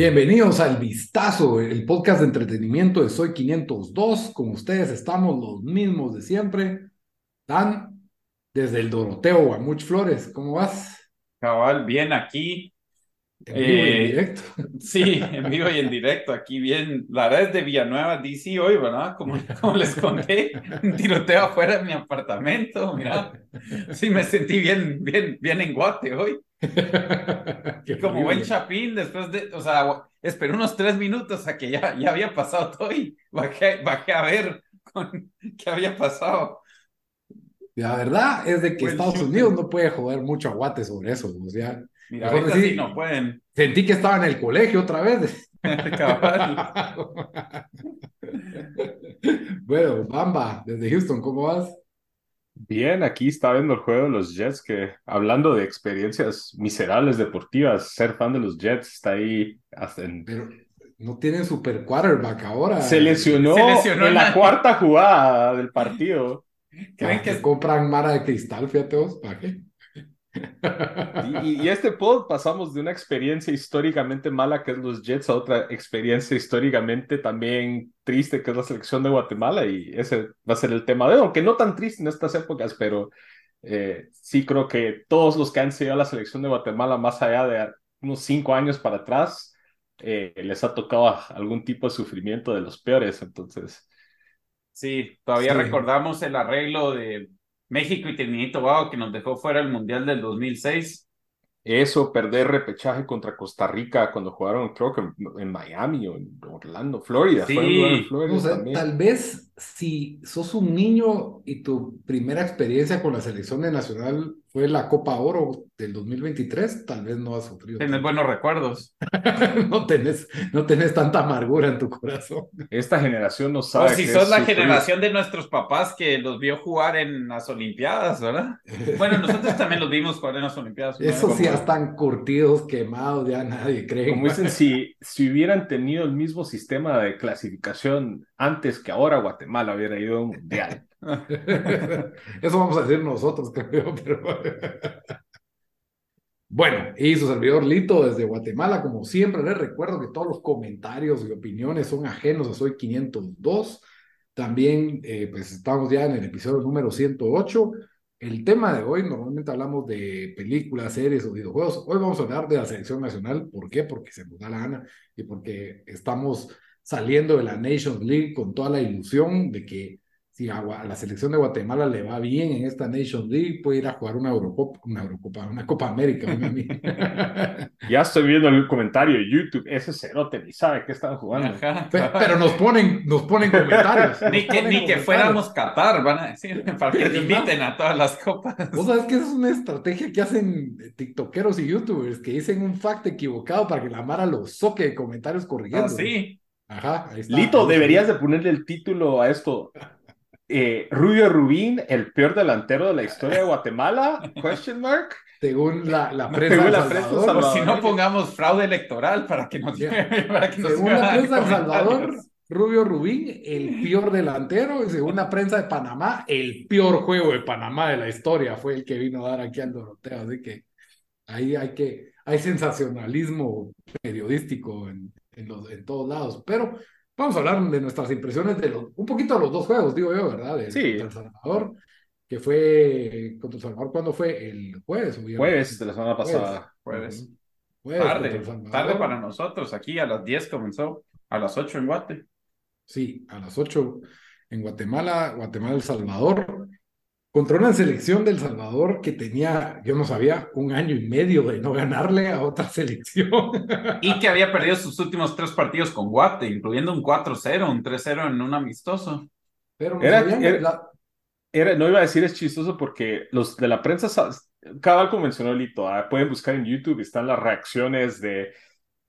Bienvenidos al Vistazo, el podcast de entretenimiento de Soy 502. Con ustedes estamos los mismos de siempre. Dan, desde el Doroteo Guamuch Flores, ¿cómo vas? Cabal, bien aquí. En vivo y en Eh, directo. Sí, en vivo y en directo, aquí bien. La verdad es de Villanueva, DC hoy, ¿verdad? Como, como les conté, un tiroteo afuera de mi apartamento, mira. Sí, me sentí bien, bien, bien en Guate hoy. Qué Como buen chapín, después de, o sea, esperé unos tres minutos a que ya, ya había pasado todo y bajé, bajé a ver con, qué había pasado. La verdad es de que Estados. Unidos no puede joder mucho aguate sobre eso. O sea, Mira, Mejor ahorita decir- sí no pueden. sentí que estaba en el colegio otra vez. Bueno, Bamba, desde Houston, ¿cómo vas? Bien, aquí está viendo el juego de los Jets, que hablando de experiencias miserables deportivas, ser fan de los Jets está ahí hasta en- Pero no tienen super quarterback ahora. Se lesionó, Se lesionó en la cuarta jugada del partido. ¿Creen que compran Mara de cristal, fíjate vos, ¿para qué? Y, y este pod pasamos de una experiencia históricamente mala que es los Jets a otra experiencia históricamente también triste que es la selección de Guatemala y ese va a ser el tema de hoy, aunque no tan triste en estas épocas, pero eh, sí creo que todos los que han seguido a la selección de Guatemala más allá de unos cinco años para atrás eh, les ha tocado algún tipo de sufrimiento de los peores, entonces Sí, todavía Sí. recordamos el arreglo de México y Trinidad y Tobago que nos dejó fuera el Mundial del 2006. eso, perder repechaje contra Costa Rica cuando jugaron creo que en, en Miami o en Orlando, Florida, Sí. Florida O sea, también. tal vez si sos un niño y tu primera experiencia con la selección de nacional fue la Copa Oro del 2023, tal vez no has sufrido. Tienes buenos recuerdos. No tenés, no tenés tanta amargura en tu corazón. Esta generación no O sabe si qué sos la sufrir. generación de nuestros papás que los vio jugar en las Olimpiadas, ¿verdad? Bueno, nosotros también los vimos jugar en las Olimpiadas. una Eso sí, ya están curtidos, quemados, ya nadie cree. Como dicen, si, si hubieran tenido el mismo sistema de clasificación antes que ahora, Guatemala hubiera ido un mundial. Eso vamos a decir nosotros, creo, pero... Bueno, y su servidor Lito desde Guatemala, como siempre, les recuerdo que todos los comentarios y opiniones son ajenos a Soy 502. También, eh, pues estamos ya en el episodio número 108. El tema de hoy, normalmente hablamos de películas, series o videojuegos. Hoy vamos a hablar de la selección nacional. ¿Por qué? Porque se nos da la gana y porque estamos saliendo de la Nations League con toda la ilusión de que si a, la selección de Guatemala le va bien en esta Nations League, puede ir a jugar una Eurocopa, una Eurocopa, una Copa América. Ya estoy viendo el comentario de YouTube, ese cerote ni sabe qué están jugando. Ajá. Pe- Pero nos ponen, nos ponen comentarios. nos Ni que, ponen ni que fuéramos Qatar, van a decir, para que te inviten a todas las copas. Vos sabés que esa es una estrategia que hacen tiktokeros y youtubers que dicen un fact equivocado para que la Mara lo soque de comentarios corrigiendo. Ah, sí. Ajá, ahí está. Lito, deberías de ponerle el título a esto. Eh, Rubio Rubín, el peor delantero de la historia de Guatemala, question mark. Según la, la prensa Según la prensa Salvador, salvadoreña. O si no pongamos fraude electoral para que nos, para que nos según la prensa de Salvador. Rubio Rubín, el peor delantero, y según la prensa de Panamá, el peor juego de Panamá de la historia fue el que vino a dar aquí al Doroteo. Así que ahí hay que, hay sensacionalismo periodístico en, en, los, en todos lados. Pero vamos a hablar de nuestras impresiones de los, un poquito de los dos juegos, digo yo, ¿verdad? De, Sí. contra El Salvador, que fue contra El Salvador, ¿cuándo fue? ¿El jueves o viernes? Jueves de la semana pasada. Jueves. Jueves contra Tarde, El Salvador. tarde para nosotros. Aquí a las 10 comenzó, a las 8 en Guate. Sí, a las 8 en Guatemala, Guatemala, El Salvador, contra una selección del Salvador que tenía, yo no sabía, un año y medio de no ganarle a otra selección. Y que había perdido sus últimos tres partidos con Guate, incluyendo un 4-0, un 3-0 en un amistoso. Pero no Era- sabían era- la- era, no iba a decir es chistoso porque los de la prensa, cada como mencionó Lito, ah, pueden buscar en YouTube, están las reacciones de,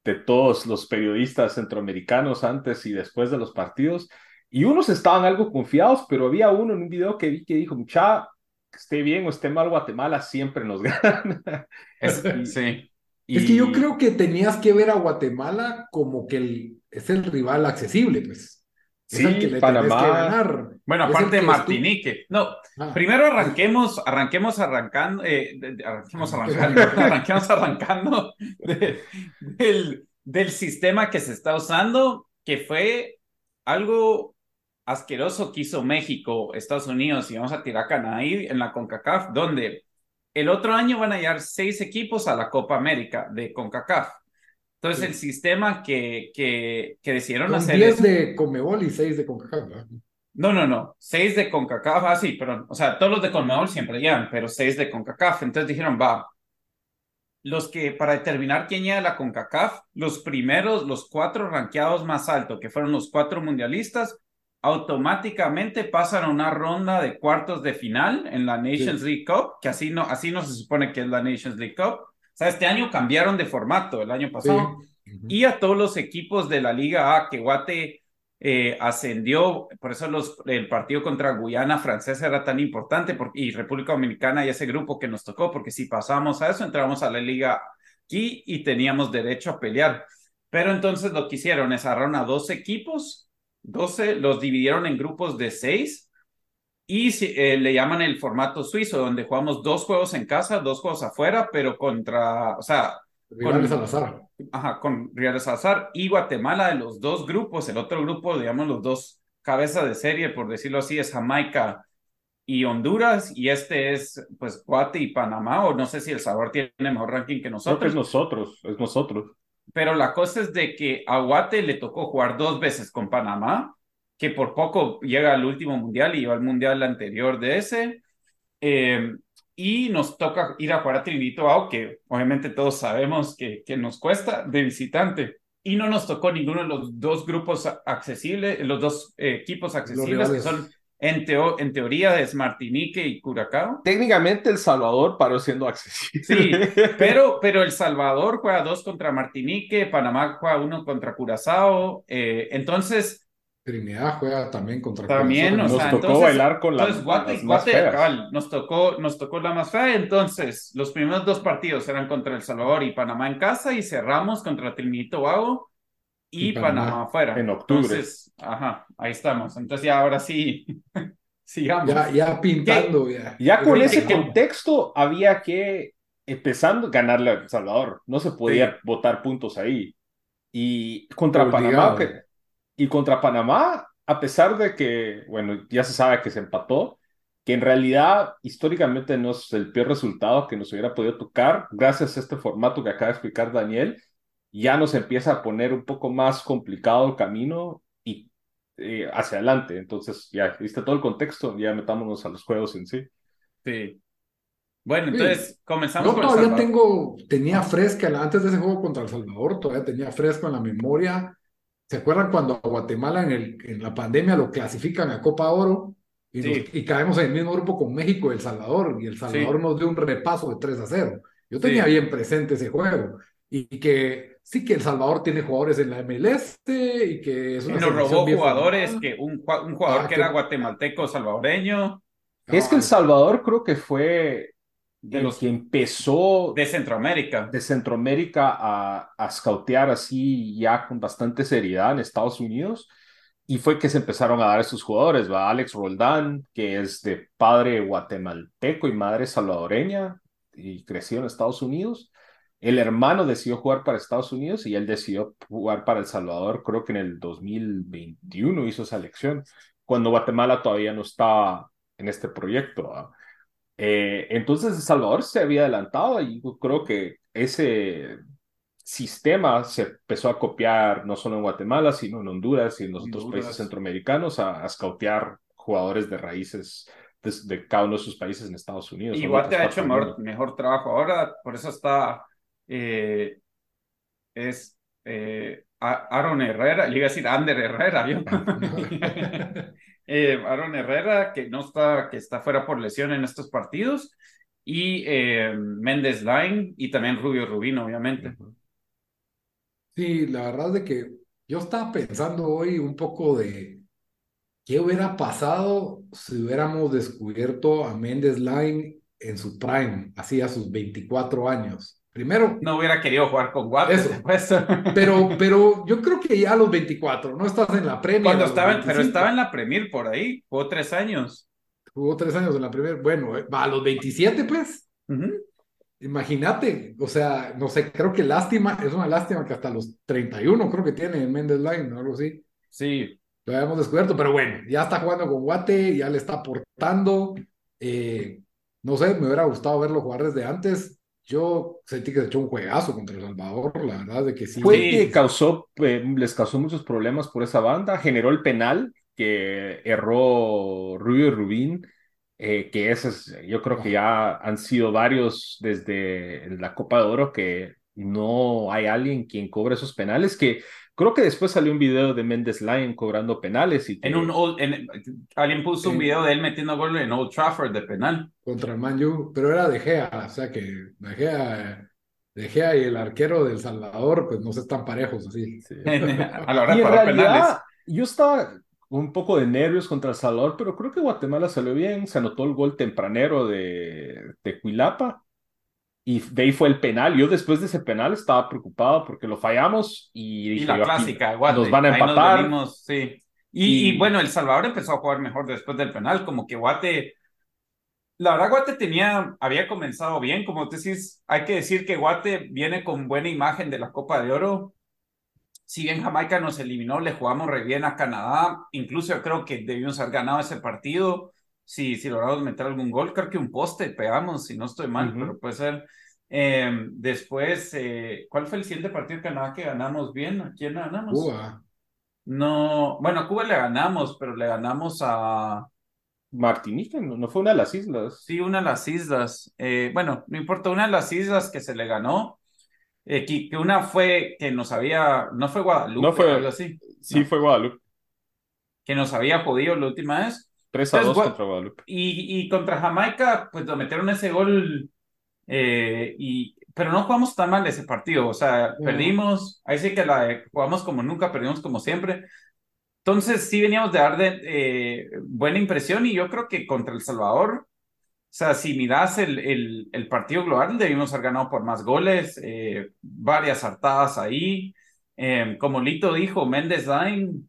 de todos los periodistas centroamericanos antes y después de los partidos. Y unos estaban algo confiados, pero había uno en un video que vi que dijo, mucha, esté bien o esté mal Guatemala, siempre nos gana. sí. Es que yo creo que tenías que ver a Guatemala como que el, es el rival accesible, pues. Sí, que le Panamá. Que ganar. Bueno, aparte de Martinique. No, ah. primero arranquemos, arranquemos arrancando, eh, arranquemos arrancando, arranquemos arrancando del, del sistema que se está usando, que fue algo asqueroso que hizo México, Estados Unidos y vamos a tirar Canadá ahí en la CONCACAF, donde el otro año van a llegar seis equipos a la Copa América de CONCACAF. Entonces, el sistema que, que, que decidieron hacer. 10 de Conmebol y 6 de CONCACAF, No, no, no. 6 de CONCACAF, ah, sí, pero, o sea, todos los de Conmebol siempre llegan, pero 6 de CONCACAF. Entonces dijeron, va, los que para determinar quién llega a la CONCACAF, los primeros, los cuatro ranqueados más altos, que fueron los cuatro mundialistas, automáticamente pasan a una ronda de cuartos de final en la Nations League Cup, que así no, así no se supone que es la Nations League Cup. O sea, este año cambiaron de formato el año pasado. Y a todos los equipos de la Liga A que Guate eh, ascendió, por eso los, el partido contra Guyana Francesa era tan importante porque, y República Dominicana y ese grupo que nos tocó, porque si pasamos a eso, entramos a la Liga aquí y teníamos derecho a pelear. Pero entonces lo que hicieron es agarraron a dos equipos 12, los dividieron en grupos de 6 y eh, le llaman el formato suizo, donde jugamos dos juegos en casa, dos juegos afuera, pero contra, o sea... Rivales con, al azar. Ajá, con rivales al azar. Y Guatemala de los dos grupos, el otro grupo, digamos, los dos cabezas de serie, por decirlo así, es Jamaica y Honduras, y este es, pues, Guate y Panamá, o no sé si El Salvador tiene mejor ranking que nosotros. es nosotros, es nosotros pero la cosa es de que a Guate le tocó jugar dos veces con Panamá, que por poco llega al último mundial y iba al mundial anterior de ese. Eh, y nos toca ir a jugar a Trinito que obviamente todos sabemos que, que nos cuesta de visitante. Y no nos tocó ninguno de los dos grupos accesibles, los dos eh, equipos accesibles, que son en, en teoría es Martinique y Curacao. Técnicamente El Salvador paró siendo accesible. Sí, pero, pero El Salvador juega dos contra Martinique, Panamá juega uno contra Curazao. Eh, entonces. Trinidad juega también contra también, Curazao. Nos tocó bailar con la, entonces, más nos tocó, nos tocó la más fea. Entonces, los primeros dos partidos eran contra El Salvador y Panamá en casa y cerramos contra Trinidad y Tobago y, Panamá, afuera. En octubre. Entonces, ajá, ahí estamos. Entonces ya ahora sí, sigamos. Ya, ya pintando. Ya, ya, con ese contexto había que, empezando, ganarle a El Salvador. No se podía votar puntos ahí. Y contra Panamá, y contra Panamá, a pesar de que, bueno, ya se sabe que se empató, que en realidad históricamente no es el peor resultado que nos hubiera podido tocar, gracias a este formato que acaba de explicar Daniel, ya nos empieza a poner un poco más complicado el camino y eh, hacia adelante. Entonces, ya viste todo el contexto, ya metámonos a los juegos en sí. Sí. Bueno, entonces comenzamos Yo todavía tengo, tenía fresca, antes de ese juego contra El Salvador, todavía tenía fresco en la memoria. ¿Se acuerdan cuando a Guatemala en, el, en la pandemia lo clasifican a Copa Oro? Y, y, caemos en el mismo grupo con México y El Salvador, y El Salvador nos dio un repaso de 3 a 0. Yo tenía bien presente ese juego, y que sí que El Salvador tiene jugadores en la MLS y que es una y nos robó jugadores, que un, un jugador ah, que, era guatemalteco salvadoreño. Es que El Salvador creo que fue de los que empezó de Centroamérica. De Centroamérica a, a scoutear así ya con bastante seriedad en Estados Unidos. Y fue que se empezaron a dar esos jugadores, va Alex Roldán, que es de padre guatemalteco y madre salvadoreña y creció en Estados Unidos. El hermano decidió jugar para Estados Unidos y él decidió jugar para El Salvador, creo que en el 2021 hizo esa elección, cuando Guatemala todavía no estaba en este proyecto. Eh, entonces El Salvador se había adelantado y yo creo que ese sistema se empezó a copiar no solo en Guatemala, sino en Honduras y en los otros países centroamericanos a, a scoutear jugadores de raíces de, cada uno de sus países en Estados Unidos. Y Guate ha hecho mejor, mejor, trabajo ahora, por eso está eh, es eh, Aaron Herrera, le iba a decir Ander Herrera, eh, Aaron Herrera, que no está, que está fuera por lesión en estos partidos, y eh, Méndez Line, y también Rubio Rubín, obviamente. Sí, la verdad es de que yo estaba pensando hoy un poco de qué hubiera pasado si hubiéramos descubierto a Méndez Line en su prime, así a sus 24 años. Primero. No hubiera querido jugar con Guate. Eso. Pero, pero yo creo que ya a los 24, no estás en la Premier. Cuando estaba, pero estaba en la Premier por ahí, jugó tres años. Jugó tres años en la Premier. Bueno, eh, va a los 27, pues. Imagínate, o sea, no sé, creo que lástima, es una lástima que hasta los 31 creo que tiene Mendes Line, o algo así. Sí. Lo habíamos descubierto, pero bueno, ya está jugando con Guate, ya le está aportando. Eh, no sé, me hubiera gustado verlo jugar desde antes. Yo sentí que se echó un juegazo contra El Salvador, la verdad de que sí. Fue que causó, eh, les causó muchos problemas por esa banda, generó el penal que erró Rubio y Rubín, eh, que esos yo creo que ya han sido varios desde la Copa de Oro que no hay alguien quien cobre esos penales, que Creo que después salió un video de Mendes Lyon cobrando penales. Y en un alguien puso un video de él metiendo gol en Old Trafford de penal. Contra el Man pero era De Gea, o sea que De Gea, de Gea y el arquero del Salvador, pues no se están parejos así. A la hora de parar penales. Yo estaba un poco de nervios contra El Salvador, pero creo que Guatemala salió bien. Se anotó el gol tempranero de, de Cuilapa y de ahí fue el penal. Yo después de ese penal estaba preocupado porque lo fallamos y, y la clásica, nos van a empatar. sí. Y, bueno, El Salvador empezó a jugar mejor después del penal, como que Guate, la verdad Guate tenía, había comenzado bien, como te decís, hay que decir que Guate viene con buena imagen de la Copa de Oro. Si bien Jamaica nos eliminó, le jugamos re bien a Canadá, incluso yo creo que debimos haber ganado ese partido si, si logramos meter algún gol, creo que un poste pegamos, si no estoy mal, pero puede ser. Em, después, eh, ¿cuál fue el siguiente partido de Canadá que ganamos bien? ¿A quién ganamos? Cuba. No, bueno, a Cuba le ganamos, pero le ganamos a... Martinica, ¿no, fue una de las islas? Sí, una de las islas. Eh, bueno, no importa, una de las islas que se le ganó, eh, que, una fue que nos había, no fue Guadalupe, no fue, algo así. Sí, fue Guadalupe. Que nos había jodido la última vez. 3 a 2 contra Guadalupe. Y, y, contra Jamaica, pues lo metieron ese gol, eh, y, pero no jugamos tan mal ese partido, o sea, perdimos, ahí sí que la jugamos como nunca, perdimos como siempre. Entonces sí veníamos de dar de, eh, buena impresión y yo creo que contra El Salvador, o sea, si miras el, el, el partido global, debimos haber ganado por más goles, eh, varias hartadas ahí. como Lito dijo, Méndez Line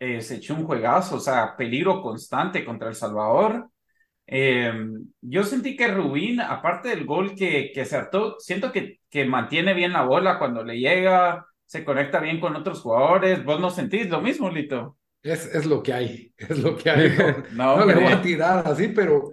eh, se echó un juegazo, o sea, peligro constante contra El Salvador. Eh, yo sentí que Rubín, aparte del gol que, que acertó, siento que, que mantiene bien la bola cuando le llega, se conecta bien con otros jugadores. ¿Vos no sentís lo mismo, Lito? Es, es lo que hay, es lo que hay. No, no, le voy a tirar así, pero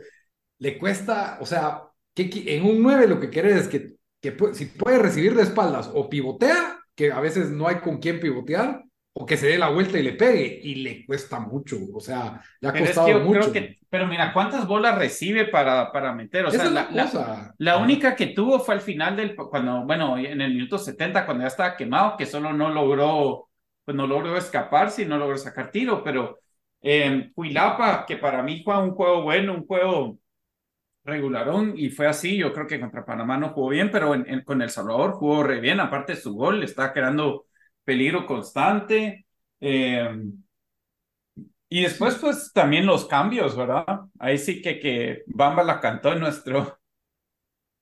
le cuesta, o sea, que, en un 9 lo que quieres es que, que si puede recibir de espaldas o pivotea, que a veces no hay con quién pivotear, o que se dé la vuelta y le pegue, y le cuesta mucho, o sea, le ha costado mucho. pero mira, ¿cuántas bolas recibe para, para meter? O sea, la, la, única que tuvo fue al final del, cuando, bueno, en el minuto 70, cuando ya estaba quemado, que solo no logró, pues no logró escapar, si no logró sacar tiro, pero eh, Huilapa, que para mí fue un juego bueno, un juego regularón, y fue así, yo creo que contra Panamá no jugó bien, pero con El Salvador jugó re bien, aparte su gol, le estaba creando peligro constante. Eh, y después, pues también los cambios, ¿verdad? Ahí sí que, que Bamba la cantó en nuestro.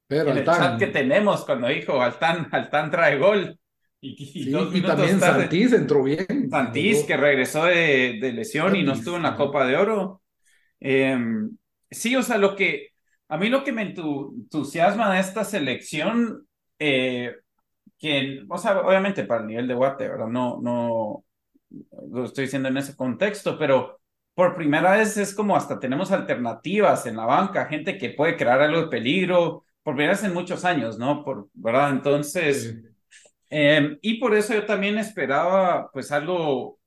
Pero en el chat que tenemos cuando dijo Altán, Altán trae gol. Y, también Santís entró bien. Santís, que regresó de, de lesión y no estuvo en la Copa de Oro. Em, sí, o sea, lo que. A mí lo que me entusiasma de esta selección eh, quien, o sea, obviamente para el nivel de Guate, ¿verdad? No, no lo estoy diciendo en ese contexto, pero por primera vez es como hasta tenemos alternativas en la banca, gente que puede crear algo de peligro, por primera vez en muchos años, ¿no? Por, ¿Verdad? Entonces, em, y por eso yo también esperaba, pues, algo,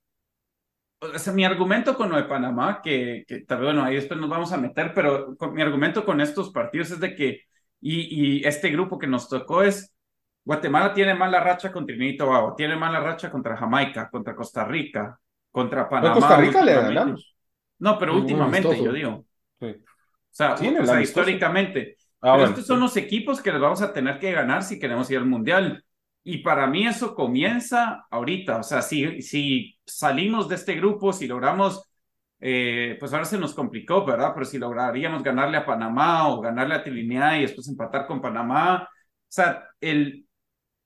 o sea, mi argumento con lo de Panamá, que, que bueno, ahí después nos vamos a meter, pero mi argumento con estos partidos es de que, y, y este grupo que nos tocó es, Guatemala tiene mala racha contra Trinidad y Tobago, tiene mala racha contra Jamaica, contra Costa Rica, contra Panamá. Costa Rica le ganamos. No, pero últimamente, yo digo. O sea, históricamente. Ah, pero estos son los equipos que les vamos a tener que ganar si queremos ir al Mundial. Y para mí eso comienza ahorita. O sea, si, si salimos de este grupo, si logramos, eh, pues ahora se nos complicó, ¿verdad? Pero si lograríamos ganarle a Panamá o ganarle a Trinidad y después empatar con Panamá. O sea, el,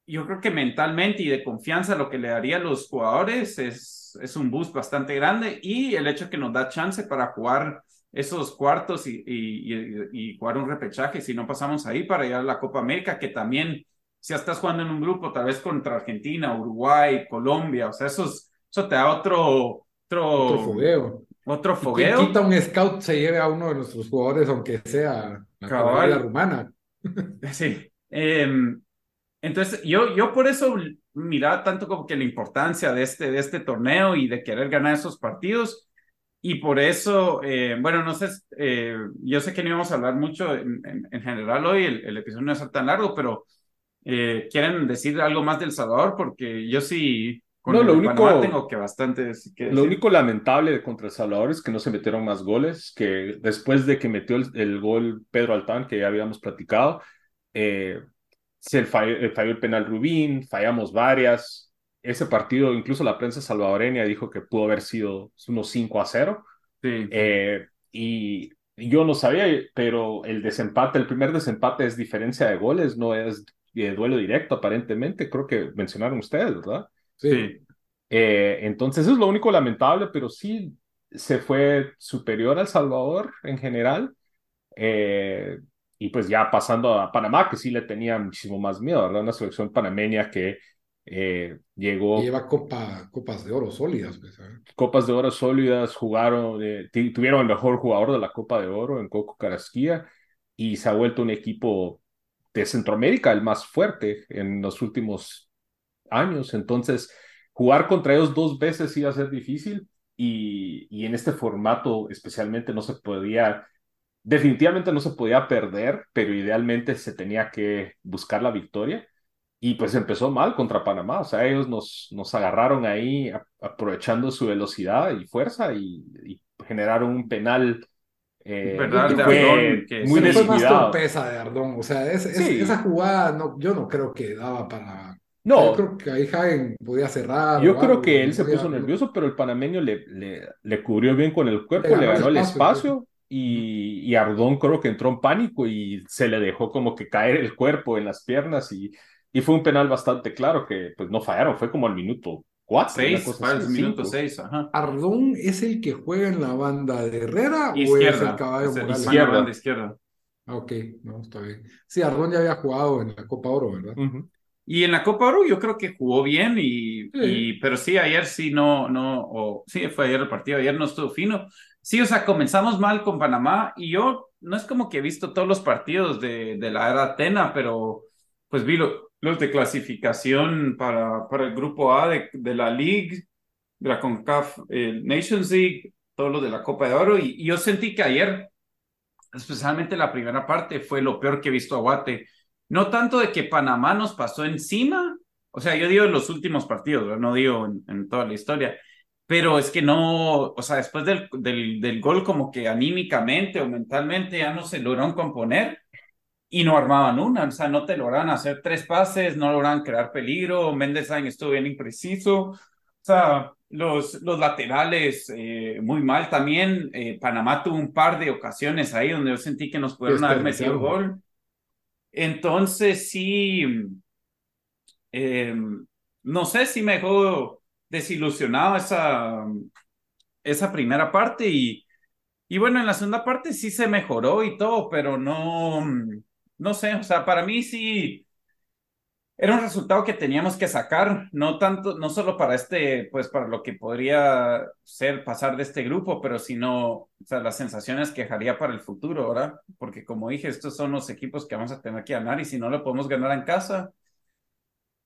yo creo que mentalmente y de confianza lo que le daría a los jugadores es, es un boost bastante grande y el hecho que nos da chance para jugar esos cuartos y, y, jugar un repechaje si no pasamos ahí para ir a la Copa América, que también si estás jugando en un grupo tal vez contra Argentina, Uruguay, Colombia, o sea, eso, eso te da otro... Otro, fogueo. Otro fogueo. quita un scout se lleve a uno de nuestros jugadores, aunque sea la rumana. Sí. Em, entonces, yo, yo por eso miraba tanto como que la importancia de este, de este torneo y de querer ganar esos partidos. Y por eso, eh, bueno, no sé, eh, yo sé que no íbamos a hablar mucho en, en, general hoy, el, el, episodio no es tan largo, pero eh, ¿quieren decir algo más del Salvador? Porque yo sí, con no, lo único, tengo que bastante que Lo único lamentable contra El Salvador es que no se metieron más goles, que después de que metió el, el gol Pedro Altán, que ya habíamos platicado, eh, se falló, falló, el penal Rubín, fallamos varias. Ese partido, incluso la prensa salvadoreña dijo que pudo haber sido unos 5 a 0. Sí. Eh, y yo no sabía, pero el desempate, el primer desempate es diferencia de goles, no es de duelo directo aparentemente, creo que mencionaron ustedes, ¿verdad? Sí. Eh, entonces es lo único lamentable, pero sí se fue superior al Salvador en general. Eh, y pues ya pasando a Panamá, que sí le tenía muchísimo más miedo, ¿verdad? Una selección panameña que eh, llegó... lleva copa, copas de oro sólidas. Pues, copas de oro sólidas, jugaron, eh, tuvieron el mejor jugador de la Copa de Oro en Coco Carasquía y se ha vuelto un equipo de Centroamérica el más fuerte en los últimos años. Entonces, jugar contra ellos dos veces iba a ser difícil y, y en este formato especialmente no se podía definitivamente no se podía perder, pero idealmente se tenía que buscar la victoria. Y pues empezó mal contra Panamá, o sea, ellos nos, nos agarraron ahí aprovechando su velocidad y fuerza y, generaron un penal eh, fue que muy. Fue más torpeza de Ardón, o sea, esa jugada no, yo no creo que daba para... No. Yo creo que ahí Hagen podía cerrar. Yo creo que él se puso nervioso, pero el panameño le, le, le cubrió bien con el cuerpo, le ganó, el espacio y, Ardón creo que entró en pánico y se le dejó como que caer el cuerpo en las piernas y, y fue un penal bastante claro que pues no fallaron, fue como al minuto cuatro. Seis, fue al minuto seis, ajá. ¿Ardón es el que juega en la banda de Herrera o es el caballo es Izquierda. izquierda. Ah, ok, no, está bien. Sí, Ardón ya había jugado en la Copa Oro, ¿verdad? Y en la Copa Oro yo creo que jugó bien, y, y, pero sí, ayer sí no, no, o sí, fue ayer el partido, ayer no estuvo fino, Sí, o sea, comenzamos mal con Panamá y yo no es como que he visto todos los partidos de, de la era Atena, pero pues vi los de clasificación para, para el grupo A de, la League, de la CONCAF Nations League, todo lo de la Copa de Oro y, yo sentí que ayer, especialmente la primera parte, fue lo peor que he visto a Guate. No tanto de que Panamá nos pasó encima, o sea, yo digo en los últimos partidos, no digo en toda la historia, pero es que no, o sea, después del, del, del, gol como que anímicamente o mentalmente ya no se lograron componer y no armaban una, o sea, no te lograron hacer tres pases, no lograron crear peligro, Méndez estuvo bien impreciso, o sea, los, los laterales eh, muy mal también, eh, Panamá tuvo un par de ocasiones ahí donde yo sentí que nos pudieron haber metido gol, entonces sí, eh, no sé si mejor desilusionado esa, esa primera parte y, y bueno, en la segunda parte sí se mejoró y todo, pero no, no sé, o sea, para mí sí era un resultado que teníamos que sacar, no tanto, no solo para este, pues para lo que podría ser pasar de este grupo, pero sino, o sea, las sensaciones que dejaría para el futuro, ¿verdad? Porque como dije, estos son los equipos que vamos a tener que ganar y si no lo podemos ganar en casa,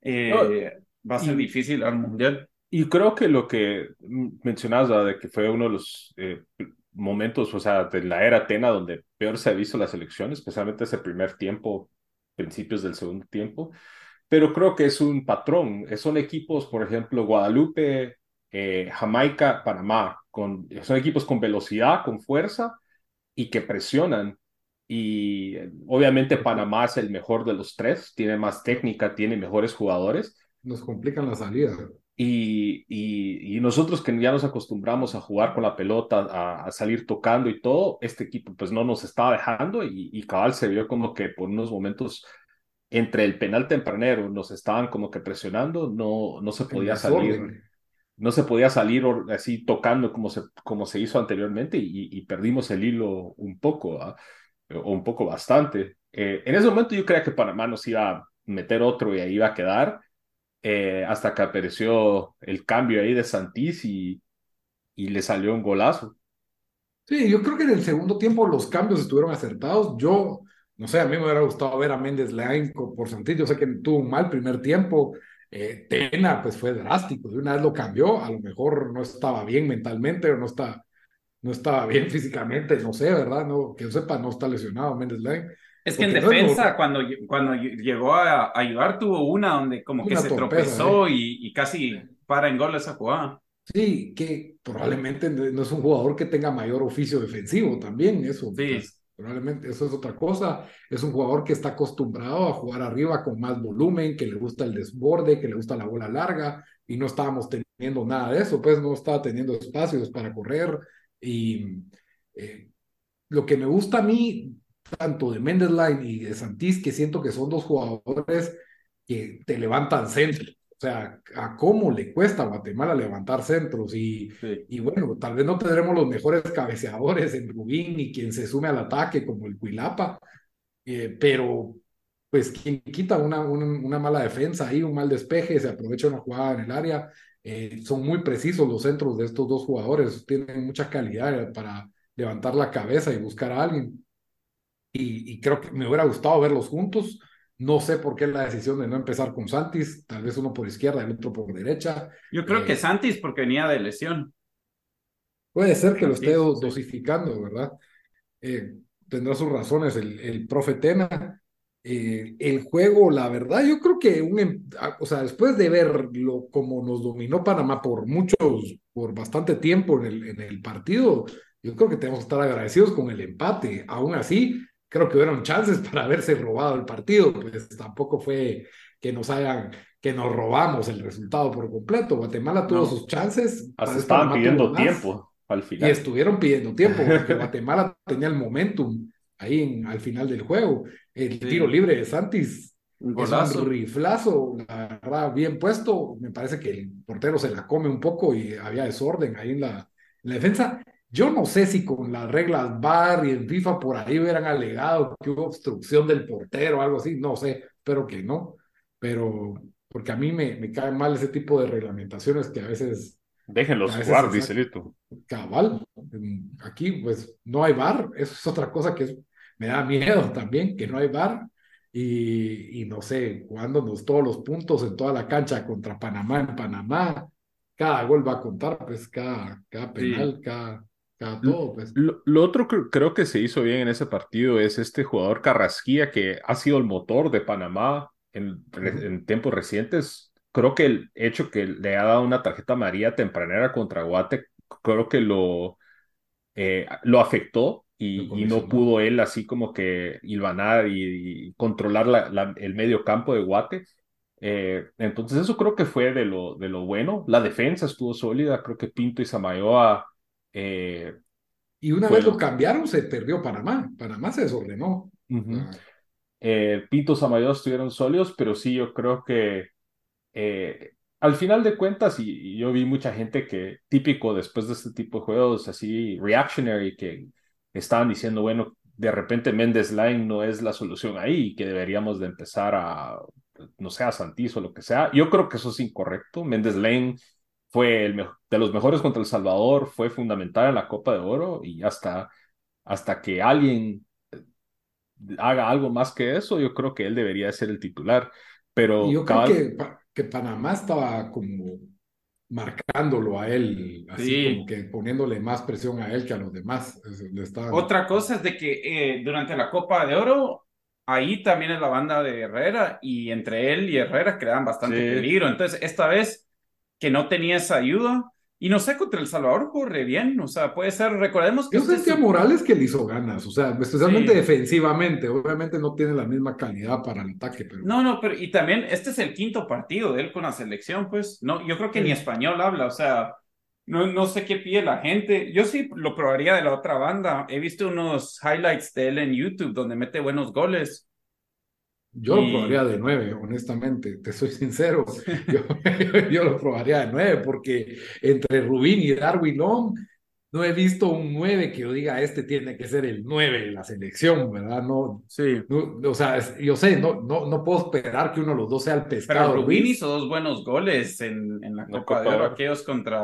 eh, va a ser difícil al mundial. Y creo que lo que mencionabas, de que fue uno de los eh, momentos, o sea, de la era Atena donde peor se ha visto la selección, especialmente ese primer tiempo, principios del segundo tiempo, pero creo que es un patrón. Son equipos, por ejemplo, Guadalupe, eh, Jamaica, Panamá, con, son equipos con velocidad, con fuerza y que presionan. Y obviamente Panamá es el mejor de los tres, tiene más técnica, tiene mejores jugadores. Nos complican la salida. Y, y, nosotros que ya nos acostumbramos a jugar con la pelota, a, salir tocando y todo, este equipo pues no nos estaba dejando y, y cabal se vio como que por unos momentos entre el penal tempranero nos estaban como que presionando, no, no se podía salir no se podía salir así tocando como se, como se hizo anteriormente y, perdimos el hilo un poco, o un poco bastante. Eh, en ese momento yo creía que Panamá nos iba a meter otro y ahí iba a quedar, eh, hasta que apareció el cambio ahí de Santís y, y le salió un golazo. Sí, yo creo que en el segundo tiempo los cambios estuvieron acertados. Yo, no sé, a mí me hubiera gustado ver a Méndez Lain por Santís. Yo sé que tuvo un mal primer tiempo. Eh, Tena, pues fue drástico. De una vez lo cambió. A lo mejor no estaba bien mentalmente o no, está, no estaba bien físicamente. No sé, ¿verdad? No, que yo sepa, no está lesionado Méndez Lain. Es que en defensa, cuando, cuando llegó a ayudar, tuvo una donde como que se tropezó y, casi para en gol esa jugada. Sí, que probablemente no es un jugador que tenga mayor oficio defensivo también, eso. Sí. Pues, probablemente eso es otra cosa. Es un jugador que está acostumbrado a jugar arriba con más volumen, que le gusta el desborde, que le gusta la bola larga, y no estábamos teniendo nada de eso, pues no estaba teniendo espacios para correr. Y eh, lo que me gusta a mí tanto de Mendes Line y de Santís, que siento que son dos jugadores que te levantan centros. O sea, a cómo le cuesta a Guatemala levantar centros. Y, y bueno, tal vez no tendremos los mejores cabeceadores en Rubín y quien se sume al ataque como el Cuilapa, eh, pero pues quien quita una, una, mala defensa ahí, un mal despeje, se aprovecha una jugada en el área. Eh, son muy precisos los centros de estos dos jugadores, tienen mucha calidad para levantar la cabeza y buscar a alguien y, creo que me hubiera gustado verlos juntos. No sé por qué la decisión de no empezar con Santis, tal vez uno por izquierda y el otro por derecha. Yo creo que eh, Santis porque venía de lesión. Puede ser que lo esté dosificando, ¿verdad? Eh, tendrá sus razones el, el profe Tena. Eh, el juego, la verdad, yo creo que un, em, o sea, después de verlo como nos dominó Panamá por muchos, por bastante tiempo en el, en el partido, yo creo que tenemos que estar agradecidos con el empate. Aún así, creo que hubieron chances para haberse robado el partido, pues tampoco fue que nos hayan, que nos robamos el resultado por completo. Guatemala tuvo sus chances. Hasta estaban pidiendo tiempo al final. Y estuvieron pidiendo tiempo, porque Guatemala tenía el momentum ahí en, al final del juego. El tiro libre de Santis un es un riflazo, la verdad, bien puesto. Me parece que el portero se la come un poco y había desorden ahí en la, en la defensa. Yo no sé si con las reglas VAR y en FIFA por ahí hubieran alegado que hubo obstrucción del portero o algo así, no sé, espero que no, pero porque a mí me, me caen mal ese tipo de reglamentaciones que a veces... Déjenlos jugar, dice Lito. Cabal, aquí pues no hay VAR, eso es otra cosa que me da miedo también, que no hay VAR, y, y, no sé, jugándonos todos los puntos en toda la cancha contra Panamá en Panamá, cada gol va a contar, pues cada, cada penal, cada, pues. Lo, otro que creo que se hizo bien en ese partido es este jugador Carrasquilla que ha sido el motor de Panamá en, en tiempos recientes. Creo que el hecho que le ha dado una tarjeta amarilla tempranera contra Guate, creo que lo, eh, lo afectó y, no pudo él así como que hilvanar y, controlar la, el medio campo de Guate. Eh, entonces eso creo que fue de lo, de lo bueno. La defensa estuvo sólida, creo que Pinto y Samayoa eh, y una vez lo cambiaron, se perdió Panamá. Panamá se desordenó. Eh, Pitos estuvieron sólidos, pero sí, yo creo que eh, al final de cuentas, y, yo vi mucha gente que, típico después de este tipo de juegos, así reactionary, que estaban diciendo, bueno, de repente Mendes Line no es la solución ahí y que deberíamos de empezar a, no sé, a o lo que sea. Yo creo que eso es incorrecto. Mendes Lane fue el de los mejores contra El Salvador, fue fundamental en la Copa de Oro y hasta, hasta que alguien eh, haga algo más que eso, yo creo que él debería ser el titular. Pero yo creo que, que, Panamá estaba como marcándolo a él, así como que poniéndole más presión a él que a los demás. Otra cosa es de que eh, durante la Copa de Oro, ahí también es la banda de Herrera y entre él y Herrera crean bastante peligro. Entonces, esta vez que no tenía esa ayuda, y no sé, contra El Salvador corre bien, o sea, puede ser, recordemos que... Yo sentía es- Morales que le hizo ganas, o sea, especialmente Sí. defensivamente, obviamente no tiene la misma calidad para el ataque, pero... No, no, pero y también este es el quinto partido de él con la selección, pues, no, yo creo que ni español habla, o sea, no, no sé qué pide la gente. Yo sí lo probaría de la otra banda. He visto unos highlights de él en YouTube donde mete buenos goles. Yo Y- lo probaría de nueve, honestamente, te soy sincero. Yo, yo lo probaría de nueve, porque entre Rubín y Darwin Long, no he visto un nueve que yo diga, este tiene que ser el nueve de la selección, ¿verdad? No, Sí. no, o sea, yo sé, no, no, no puedo esperar que uno de los dos sea el pescado. Pero Rubín hizo dos buenos goles en, en la Copa, de Oro, aquellos contra...